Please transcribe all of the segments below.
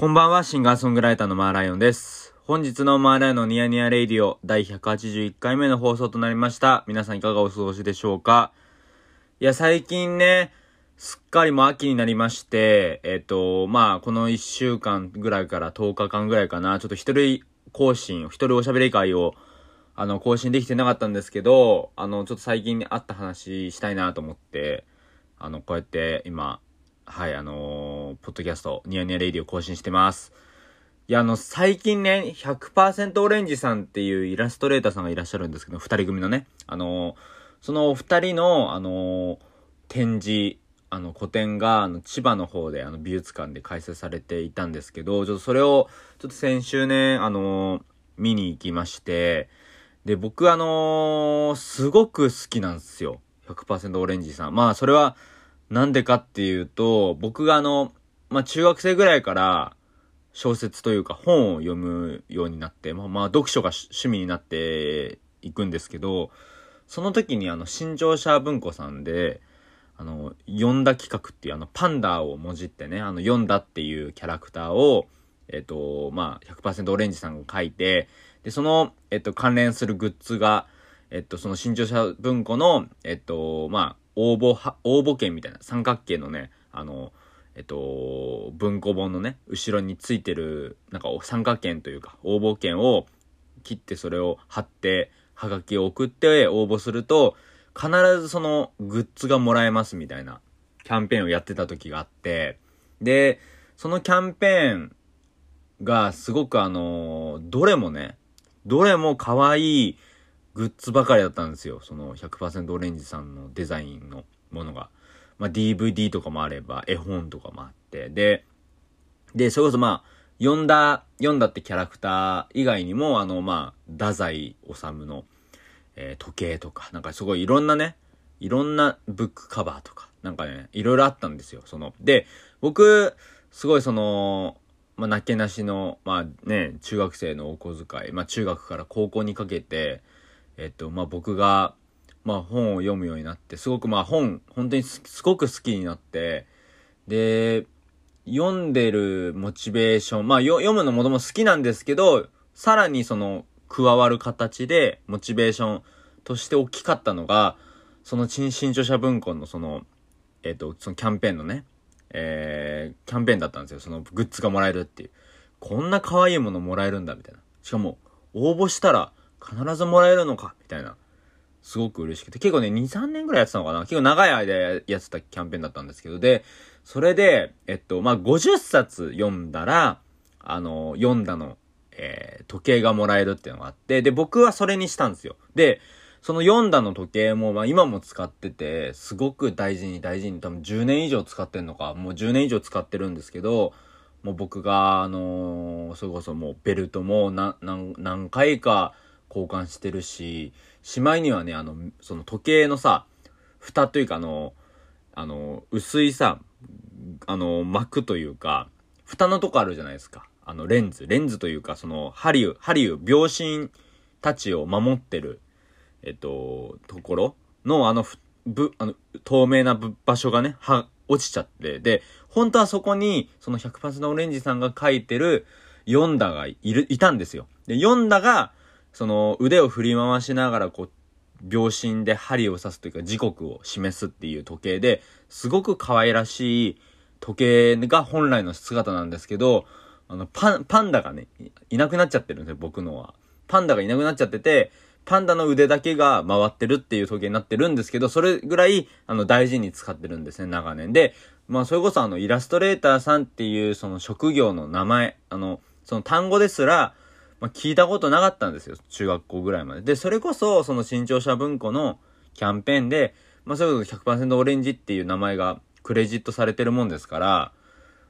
こんばんは、シンガーソングライターのマーライオンです。本日のマーライオンのニヤニヤレイディオ第181回目の放送となりました。皆さんいかがお過ごしでしょうか？いや、最近ね、すっかりもう秋になりまして、えっ、と、まあ、この1週間ぐらいから10日間ぐらいかな、ちょっと一人更新、一人おしゃべり会を、あの、更新できてなかったんですけど、あの、ちょっと最近にあった話したいなと思って、あの、こうやって今、はい、あのーポッドキャスト、ニヤニヤレイディを更新してます。いや、あの、最近ね、100%オレンジさんっていうイラストレーターさんがいらっしゃるんですけど、二人組のね、あのそのお二人の、あの展示、あの、個展が、あの、千葉の方で、あの、美術館で開催されていたんですけど、ちょっとそれを、ちょっと先週ね、あの見に行きまして、で、僕あのーすごく好きなんですよ。100%オレンジさん。まあ、それは、なんでかっていうと、僕があの、まあ、中学生ぐらいから、小説というか本を読むようになって、まあ、まあ、読書が趣味になっていくんですけど、その時にあの、新潮社文庫さんで、あの、読んだ企画っていうあの、パンダをもじってね、あの、読んだっていうキャラクターを、えっ、と、まあ、100%オレンジさんが書いて、で、その、えっ、と、関連するグッズが、えっと、その新潮社文庫の、えっと、まあ、応募は、応募券みたいな三角形のね、あの、えっと、文庫本のね、後ろについてる、なんか三角形というか、応募券を切ってそれを貼って、はがきを送って応募すると、必ずそのグッズがもらえますみたいなキャンペーンをやってた時があって、で、そのキャンペーンがすごくあの、どれもね、どれも可愛いグッズばかりだったんですよ。その100%オレンジさんのデザインのものが。まあ、DVD とかもあれば、絵本とかもあって。で、で、それこそまあ、読んだ、読んだってキャラクター以外にも、あの、まあ、太宰治の、えー時計とか、なんかすごいいろんなね、いろんなブックカバーとか、なんかね、いろいろあったんですよ。その、で、僕、すごいその、まあ、なけなしの、まあね、中学生のお小遣い、まあ中学から高校にかけて、えっと、まあ僕が、まあ本を読むようになって、すごくまあ本、本当にすごく好きになって、で、読んでるモチベーション、まあ読むのもとも好きなんですけど、さらにその加わる形でモチベーションとして大きかったのが、その新新潮社文庫のその、えっ、と、そのキャンペーンのね、えー、キャンペーンだったんですよ。そのグッズがもらえるっていう。こんな可愛いものもらえるんだ、みたいな。しかも、応募したら必ずもらえるのか、みたいな。すごく嬉しくて。結構ね、2、3年ぐらいやってたのかな結構長い間やってたキャンペーンだったんですけど。で、それで、えっと、まあ、50冊読んだら、あの、読んだの、えー時計がもらえるっていうのがあって、で、僕はそれにしたんですよ。で、その読んだの時計も、まあ今も使ってて、すごく大事に大事に、多分10年以上使ってんのか、もう10年以上使ってるんですけど、もう僕が、あのーそれこそもうベルトも何、何、何回か交換してるし、しまいにはね、あの、その時計のさ、蓋というかあの、あの、薄いさ、あの、膜というか、蓋のとこあるじゃないですか。あの、レンズ。レンズというか、その、針を、針を、秒針たちを守ってる、えっと、ところの、あの、ぶ、あの、透明な場所がね、は、落ちちゃって、で、本当はそこに、その100%オレンジさんが書いてる、ヨンダがいる、いたんですよ。で、ヨンダが、その、腕を振り回しながら、こう、秒針で針を刺すというか、時刻を示すっていう時計で、すごく可愛らしい時計が本来の姿なんですけど、あの、パン、パンダがね、いなくなっちゃってるんですよ、僕のは。パンダがいなくなっちゃってて、パンダの腕だけが回ってるっていう時計になってるんですけど、それぐらい、あの、大事に使ってるんですね、長年。で、まあ、それこそあの、イラストレーターさんっていう、その職業の名前、あの、その単語ですら、まあ、聞いたことなかったんですよ、中学校ぐらいまで。で、それこそ、その新潮社文庫のキャンペーンで、まあ、それこそ100%オレンジっていう名前がクレジットされてるもんですから、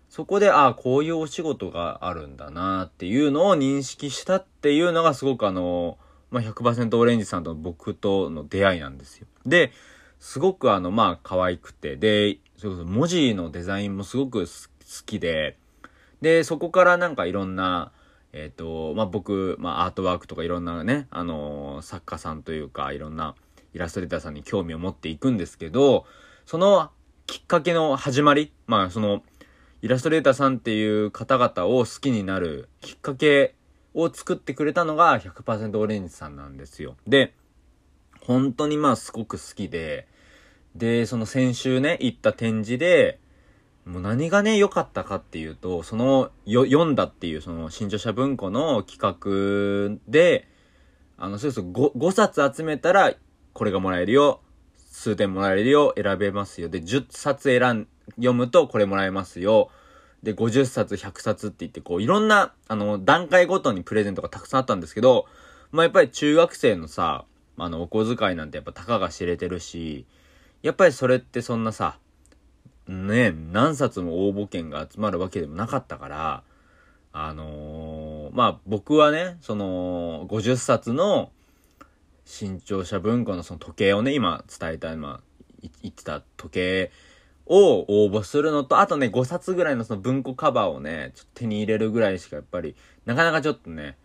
そこで、ああ、こういうお仕事があるんだなっていうのを認識したっていうのがすごくあの、まあ、100%オレンジさんと僕との出会いなんですよ。で、すごくあの、まあ、可愛くて、で、それこそ文字のデザインもすごく好きで、で、そこからなんかいろんな、えっ、と、まあ、僕、まあ、アートワークとかいろんなね、あのー作家さんというか、いろんなイラストレーターさんに興味を持っていくんですけど、そのきっかけの始まり、まあ、その、イラストレーターさんっていう方々を好きになるきっかけを作ってくれたのが100%オレンジさんなんですよ。で、本当にまあすごく好きで、で、その先週ね、行った展示で、もう何がね、良かったかっていうと、その、よ、読んだっていう、その、新潮社文庫の企画で、あの、そうそう、5、5冊集めたら、これがもらえるよ、数点もらえるよ、選べますよ。で、10冊選ん、読むとこれもらえますよ。で、50冊、100冊って言って、こう、いろんな、あの、段階ごとにプレゼントがたくさんあったんですけど、まあ、やっぱり中学生のさ、あの、お小遣いなんてやっぱたかが知れてるし、やっぱりそれってそんなさ、ね、何冊も応募券が集まるわけでもなかったから、あのー、まあ僕はね、その、50冊の新潮社文庫のその時計をね、今伝えた、今言ってた時計を応募するのと、あとね、5冊ぐらいのその文庫カバーをね、ちょっと手に入れるぐらいしかやっぱり、なかなかちょっとね、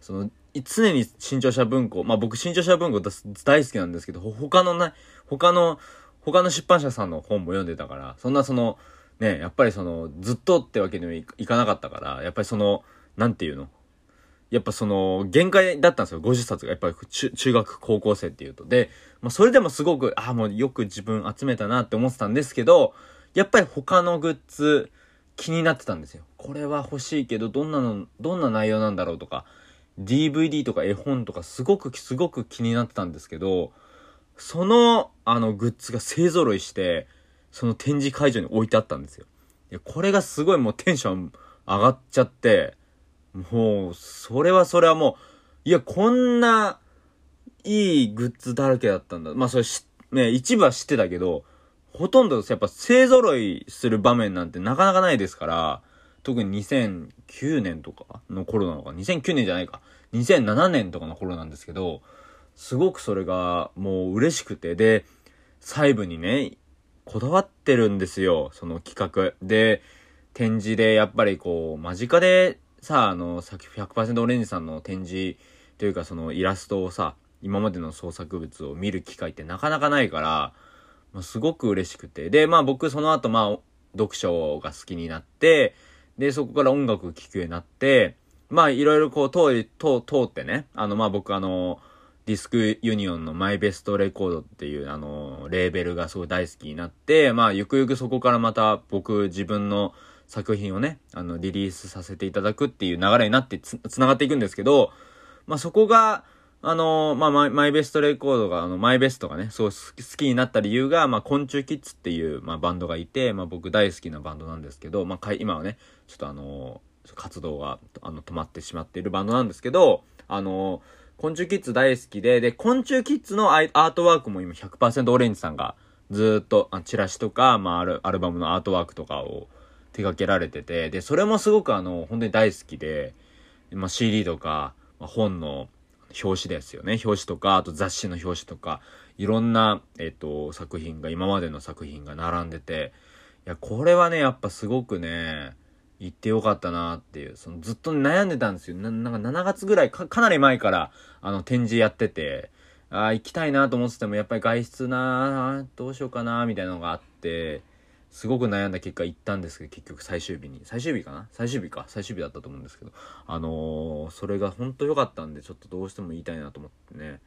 その、常に新潮社文庫、まあ僕新潮社文庫大好きなんですけど、他のね、他の他の出版社さんの本も読んでたから、そんなその、ね、やっぱりその、ずっとってわけにもいかなかったから、やっぱりその、なんていうの？やっぱその、限界だったんですよ。50冊が。やっぱり中中学、高校生っていうと。で、まあそれでもすごく、ああ、もうよく自分集めたなって思ってたんですけど、やっぱり他のグッズ、気になってたんですよ。これは欲しいけど、どんなの、どんな内容なんだろうとか、DVD とか絵本とかすごく、すごく気になってたんですけど、その、あの、グッズが勢揃いして、その展示会場に置いてあったんですよ。いや、これがすごいもうテンション上がっちゃって、もう、それはそれはもう、いや、こんな、いいグッズだらけだったんだ。まあ、それし、ね、一部は知ってたけど、ほとんどやっぱ勢揃いする場面なんてなかなかないですから、特に2009年とかの頃なのか、2009年じゃないか、2007年とかの頃なんですけど、すごくそれがもう嬉しくて、で、細部にね、こだわってるんですよ、その企画。で、展示でやっぱりこう、間近でさ、あの、さっき100%オレンジさんの展示というかそのイラストをさ、今までの創作物を見る機会ってなかなかないから、まあ、すごく嬉しくて。で、まあ僕その後まあ、読書が好きになって、で、そこから音楽を聴くようになって、まあいろいろこう通り、通、通ってね、あのまあ僕あの、ディスクユニオンのマイベストレコードっていうあの、レーベルがすごい大好きになって、まあ、ゆくゆくそこからまた僕自分の作品をね、あの、リリースさせていただくっていう流れになってつ、つながっていくんですけど、まあ、そこが、あのまあ、マイ、マイベストレコードが、あの、マイベストがね、すごい好きになった理由が、まあ、昆虫キッズっていう、まあ、バンドがいて、まあ、僕大好きなバンドなんですけど、まあ、今はね、ちょっとあの活動が、あの、止まってしまっているバンドなんですけど、あの昆虫キッズ大好きで、で、昆虫キッズのアートワークも今100%オレンジさんがずっと、あチラシとか、まあ、アルアルバムのアートワークとかを手掛けられてて、で、それもすごくあの、本当に大好きで、まあ、CD とか、まあ、本の表紙ですよね。表紙とか、あと雑誌の表紙とか、いろんな、えっと、作品が、今までの作品が並んでて、いや、これはね、やっぱすごくね、行ってよかったなっていう、そのずっと悩んでたんですよ。ななんか7月ぐらいか、かなり前から、あの、展示やってて、ああ、行きたいなと思ってても、やっぱり外出などうしようかなみたいなのがあって、すごく悩んだ結果行ったんですけど、結局最終日に。最終日かな？最終日か？最終日だったと思うんですけど。あのー、それが本当良かったんで、ちょっとどうしても言いたいなと思ってね。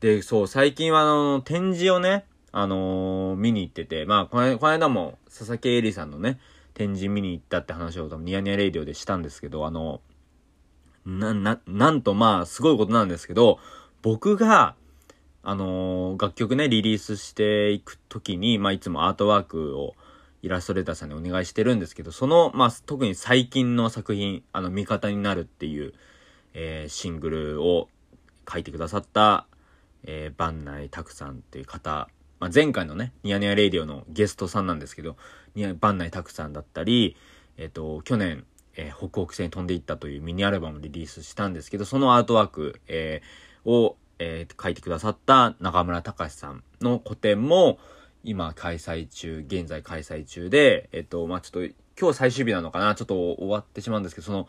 で、そう、最近はあの、展示をね、あのー、見に行ってて、まあ、この間も、佐々木恵里さんのね、展示見に行ったって話を多分ニヤニヤレイディオでしたんですけど、あの、な、な、なんとまあ、すごいことなんですけど、僕が、あの、楽曲ね、リリースしていくときに、まあ、いつもアートワークをイラストレーターさんにお願いしてるんですけど、その、まあ、特に最近の作品、あの、味方になるっていう、えー、シングルを書いてくださった、えー、番内拓さんっていう方まあ、前回のね、ニヤニヤレイディオのゲストさんなんですけど、番内拓さんだったり、えっ、と、去年、えー、北北西に飛んでいったというミニアルバムをリリースしたんですけど、そのアートワーク、えー、を、えー、書いてくださった中村隆さんの個展も、今開催中、現在開催中で、えっ、と、まあ、ちょっと、今日最終日なのかなちょっと終わってしまうんですけど、その、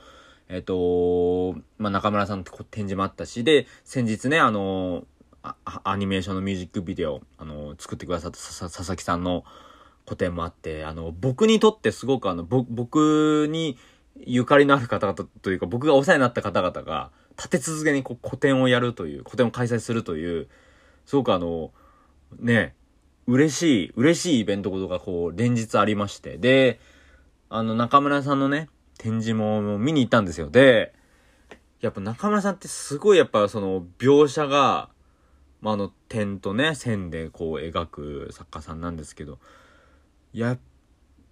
えっ、と、まあ、中村さんと展示もあったし、で、先日ね、あのアニメーションのミュージックビデオ、あの、作ってくださった佐々木さんの個展もあって、あの、僕にとってすごくあの、僕にゆかりのある方々というか、僕がお世話になった方々が、立て続けにこう個展をやるという、個展を開催するという、すごくあの、ね、嬉しい、嬉しいイベントことがこう、連日ありまして。で、あの、中村さんのね、展示も見に行ったんですよ。で、やっぱ中村さんってすごいやっぱその描写が、まあ、あの点とね、線でこう描く作家さんなんですけど、やっ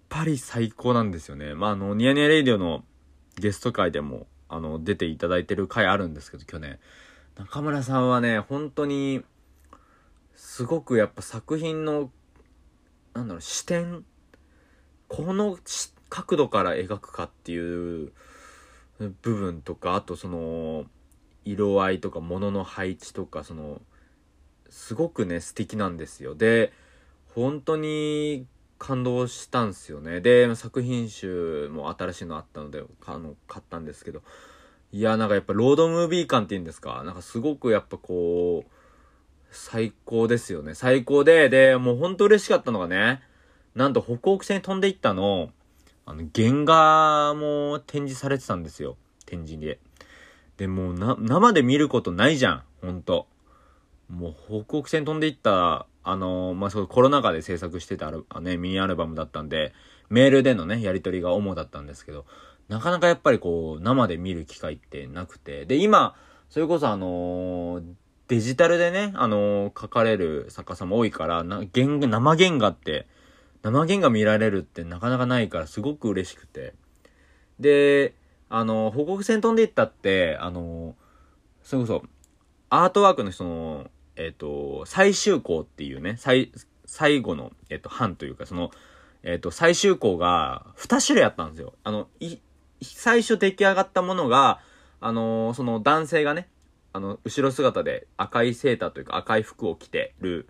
ぱり最高なんですよね。まあ、あの、ニヤニヤレイディオのゲスト会でも、あの、出ていただいてる回あるんですけど、去年。中村さんはね、本当に、すごくやっぱ作品の、なんだろう、視点、この角度から描くかっていう部分とか、あとその、色合いとか物の配置とか、その、すごくね、素敵なんですよ。で、本当に感動したんですよね。で、作品集も新しいのあったので、あの、買ったんですけど、いや、なんかやっぱロードムービー感っていうんですか、なんかすごくやっぱこう、最高ですよね。最高で、で、もうほんと嬉しかったのがね、なんと北北線に飛んでいったの、あの、原画も展示されてたんですよ。展示で。で、もうな、生で見ることないじゃん。ほんと。もう北北線飛んでいった、あのー、まあ、そうコロナ禍で制作してたあね、ミニアルバムだったんで、メールでのね、やり取りが主だったんですけど、なかなかやっぱりこう、生で見る機会ってなくて。で、今、それこそあのー、デジタルでね、あのー、書かれる作家さんも多いから、な、原画、生原画って、生原画見られるってなかなかないからすごく嬉しくて。で、あの、報告戦飛んでいったって、あの、それこそ、アートワークのその、えっ、と、最終項っていうね、最、最後の、えっ、と、版というか、その、えっ、と、最終項が2種類あったんですよ。あの、い、最初出来上がったものが、あのその男性がね、あの、後ろ姿で赤いセーターというか赤い服を着てる、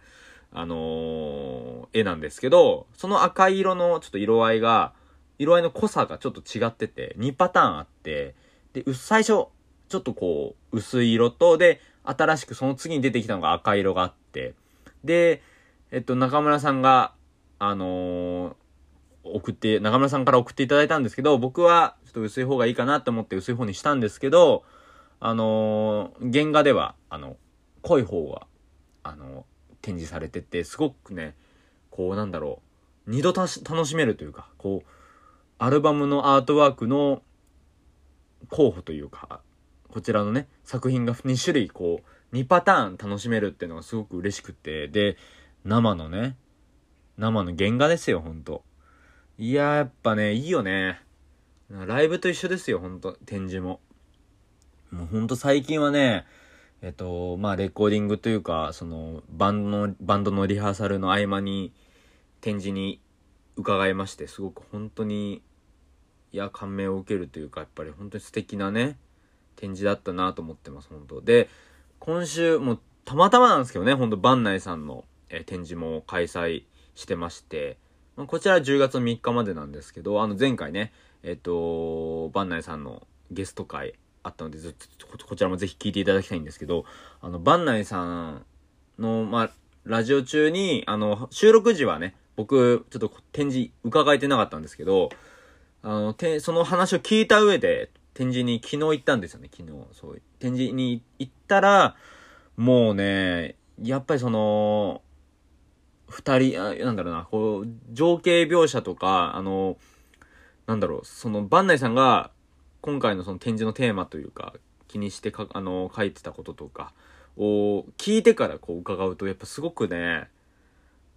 あの絵なんですけど、その赤い色のちょっと色合いが、色合いの濃さがちょっと違ってて、2パターンあって、で、最初、ちょっとこう、薄い色と、で、新しくその次に出てきたのが赤色があって、で、えっと、中村さんが、あのー、送って、中村さんから送っていただいたんですけど、僕はちょっと薄い方がいいかなと思って薄い方にしたんですけど、あのー、原画では、あの、濃い方が、あのー、展示されてて、すごくね、こうなんだろう、二度楽しめるというか、こう、アルバムのアートワークの候補というか、こちらのね、作品が2種類こう、2パターン楽しめるっていうのがすごく嬉しくて、で、生のね、生の原画ですよ、ほんと。いややっぱね、いいよね。ライブと一緒ですよ、ほんと、展示も。もうほんと最近はね、えっと、まあ、レコーディングというか、その、バンドの、バンドのリハーサルの合間に、展示に伺いまして、すごく本当に、いや、感銘を受けるというか、やっぱり本当に素敵なね、展示だったなと思ってます、本当。で、今週、もう、たまたまなんですけどね、ほんと、番内さんの、え展示も開催してまして、まあ、こちら10月3日までなんですけど、あの、前回ね、えっ、と、番内さんのゲスト会あったので、ずっと、こちらもぜひ聞いていただきたいんですけど、あの、番内さんの、まあ、ラジオ中に、あの、収録時はね、僕、ちょっと展示伺えてなかったんですけど、あの、て、その話を聞いた上で、展示に昨日行ったんですよね、昨日。そう。展示に行ったら、もうね、やっぱりその、二人、あなんだろうな、こう、情景描写とか、あの、なんだろう、その、番内さんが、今回のその展示のテーマというか、気にしてか、あの、書いてたこととかを聞いてからこう伺うと、やっぱすごくね、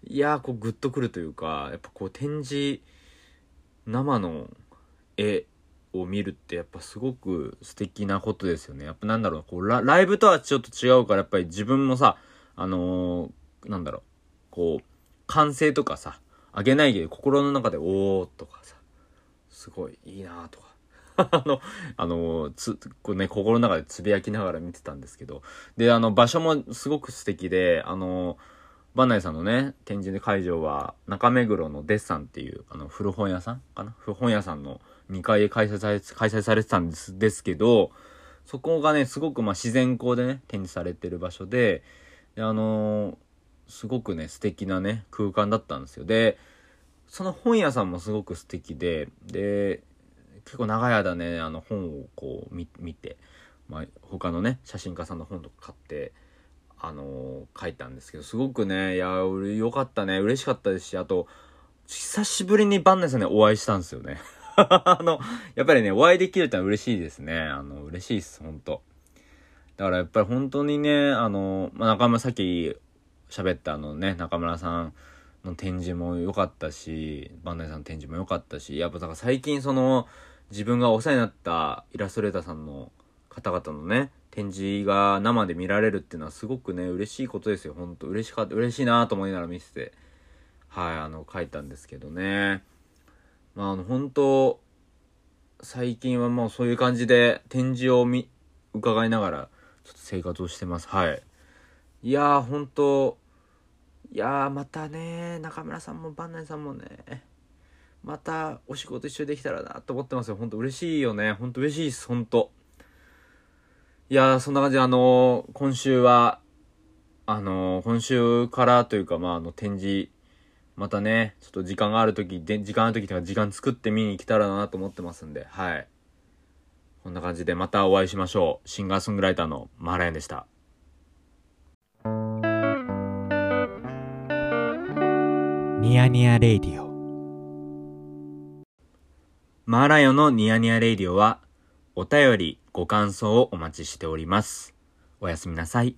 いや、こうグッとくるというか、やっぱこう展示、生の絵を見るってやっぱすごく素敵なことですよね。やっぱなんだろう、こうラライブとはちょっと違うから、やっぱり自分もさ、あのー、なんだろう、こう、歓声とかさ、あげないで心の中で、おーとかさ、すごいいいなとか、あの、あの、つ、こうね、心の中でつぶやきながら見てたんですけど、で、あの、場所もすごく素敵で、あの、バンナイさんのね、展示会場は、中目黒のデッサンっていう、あの、古本屋さんかな？古本屋さんの2階で開催され、開催されてたんですですけど、そこがね、すごくまあ自然光でね、展示されてる場所で、であのー、すごくね、素敵なね、空間だったんですよ。で、その本屋さんもすごく素敵で、で、結構長い間ね、あの本をこう見て、まあ、他のね、写真家さんの本とか買って、あのー、書いたんですけど、すごくね、いや、よかったね、嬉しかったですし、あと、久しぶりにバンネさんね、お会いしたんですよね。あの、やっぱりね、お会いできるってのは嬉しいですね。あの、嬉しいです、ほんと。だからやっぱり本当にね、あの、まあ、中村さっき喋ったあのね、中村さんの展示も良かったし、バンダイさんの展示も良かったし、やっぱだから最近その、自分がお世話になったイラストレーターさんの方々のね、展示が生で見られるっていうのはすごくね、嬉しいことですよ。ほんと嬉しかった、嬉しいなと思いながら見せて、はい、あの、書いたんですけどね。まあ、あの、本当最近はもうそういう感じで展示を見、伺いながら、ちょっと生活をしてます。はい。いやー、本当いやー、またね、中村さんもバンナイさんもね、またお仕事一緒できたらなと思ってますよ。ほんと嬉しいよね。ほんと嬉しいです、ほんと。いやー、そんな感じで、あのー、今週は、あのー、今週からというか、まあ、あの、展示、またね、ちょっと時間がある時で、時間ある時とか時間作って見に来たらなと思ってますんで、はい。こんな感じでまたお会いしましょう。シンガーソングライターのマーライオンでした。ニヤニヤレイディオマーライオンのニヤニヤレイディオはお便り、ご感想をお待ちしております。おやすみなさい。